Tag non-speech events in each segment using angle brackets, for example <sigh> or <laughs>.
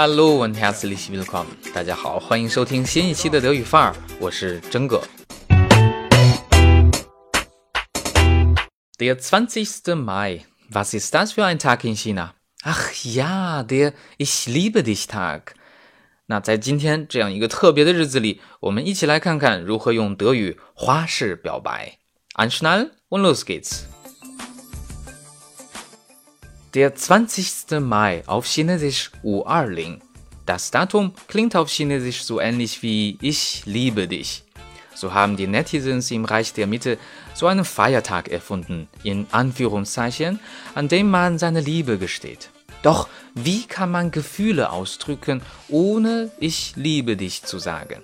Hello, und herzlich willkommen，大家好，欢迎收听新一期的德语范儿，我是真哥。Der 20. Mai, was ist das für ein Tag in China? Ach ja, der Ich liebe dich Tag。那在今天这样一个特别的日子里，我们一起来看看如何用德语花式表白。Anschnallen und los geht's。Der 20. Mai auf Chinesisch U20. Das Datum klingt auf Chinesisch so ähnlich wie Ich liebe dich. So haben die Netizens im Reich der Mitte so einen Feiertag erfunden, in Anführungszeichen, an dem man seine Liebe gesteht. Doch wie kann man Gefühle ausdrücken, ohne Ich liebe dich zu sagen?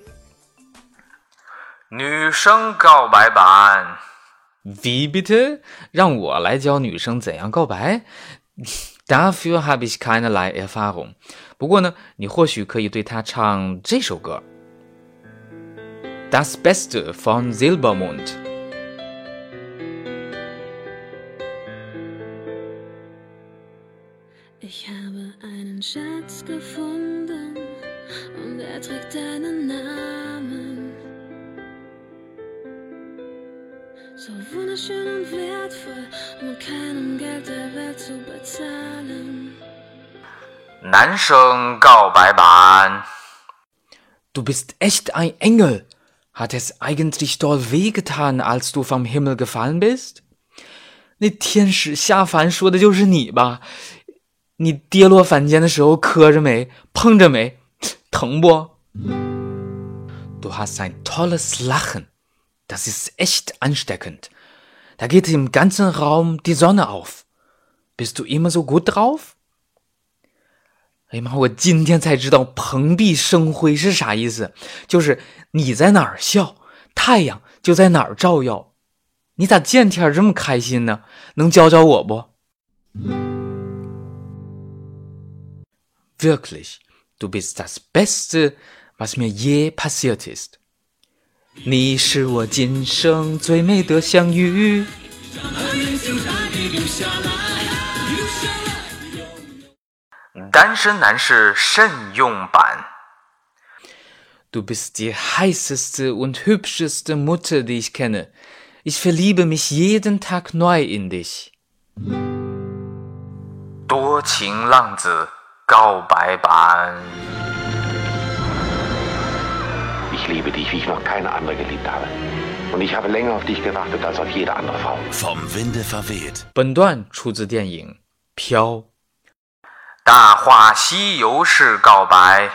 女生告白版。Wie bitte？让我来教女生怎样告白 <laughs> ？Dafür habe ich keinerlei Erfahrung。不过呢，你或许可以对她唱这首歌，《Das Beste von Silbermond》。Ich habe einen Schatz gefunden und er trägt deinen Namen. So wunderschön und wertvoll, um mit keinem Geld der Welt zu bezahlen. 男生告白版。Du bist echt ein Engel. Hat es eigentlich doll wehgetan, als du vom Himmel gefallen bist? 那天使下凡说的就是你吧？你跌落凡间的时候磕着没？碰着没？疼不？Du hast ein tolles Lachen. Das ist echt ansteckend. Da geht im ganzen Raum die Sonne auf. Bist du immer so gut drauf? 哎呀妈！我今天才知道“蓬荜生辉”是啥意思，就是你在哪儿笑，太阳就在哪儿照耀。你咋见天这么开心呢？能教教我不？Wirklich, du bist das Beste, was mir je passiert ist. 你是我今生最美的相遇。单身男士慎用版。Du bist die heißeste und hübscheste Mutter, die ich kenne. Ich verliebe mich jeden Tag neu in dich. 多情浪子。告白版。Ich liebe dich, wie ich noch keine andere geliebt habe. Und ich habe länger auf dich gewartet als auf jede andere Frau. Vom Winde verweht. 本段出自电影《飘》。《大话西游》式告白。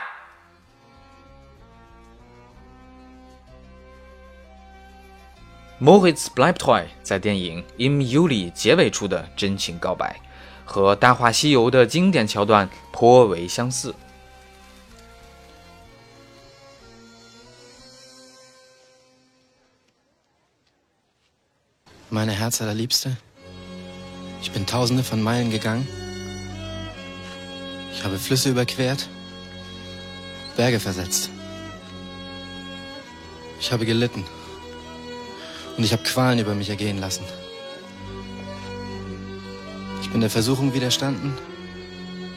Moritz bleibt treu 在电影《Im Juli》结尾处的真情告白。和《大话西游》的经典桥段颇为相似。Meine Herz allerliebste, ich bin tausende von Meilen gegangen. Ich habe Flüsse überquert, Berge versetzt. Ich habe gelitten und ich habe Qualen über mich ergehen lassen. Ich bin der Versuchung widerstanden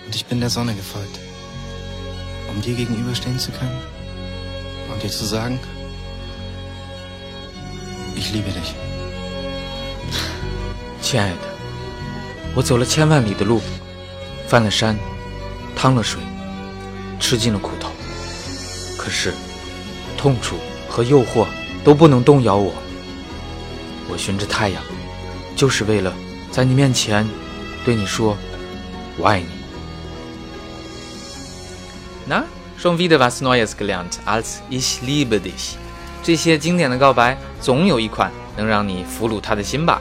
und ich bin der Sonne gefolgt, um dir gegenüberstehen zu können und dir zu sagen, ich liebe dich. 亲爱的，我走了千万里的路，翻了山，趟了水，吃尽了苦头，可是痛楚和诱惑都不能动摇我。我循着太阳，就是为了在你面前。对你说，我爱你。那，schon wieder was Neues gelernt als ich liebe dich。这些经典的告白，总有一款能让你俘虏他的心吧。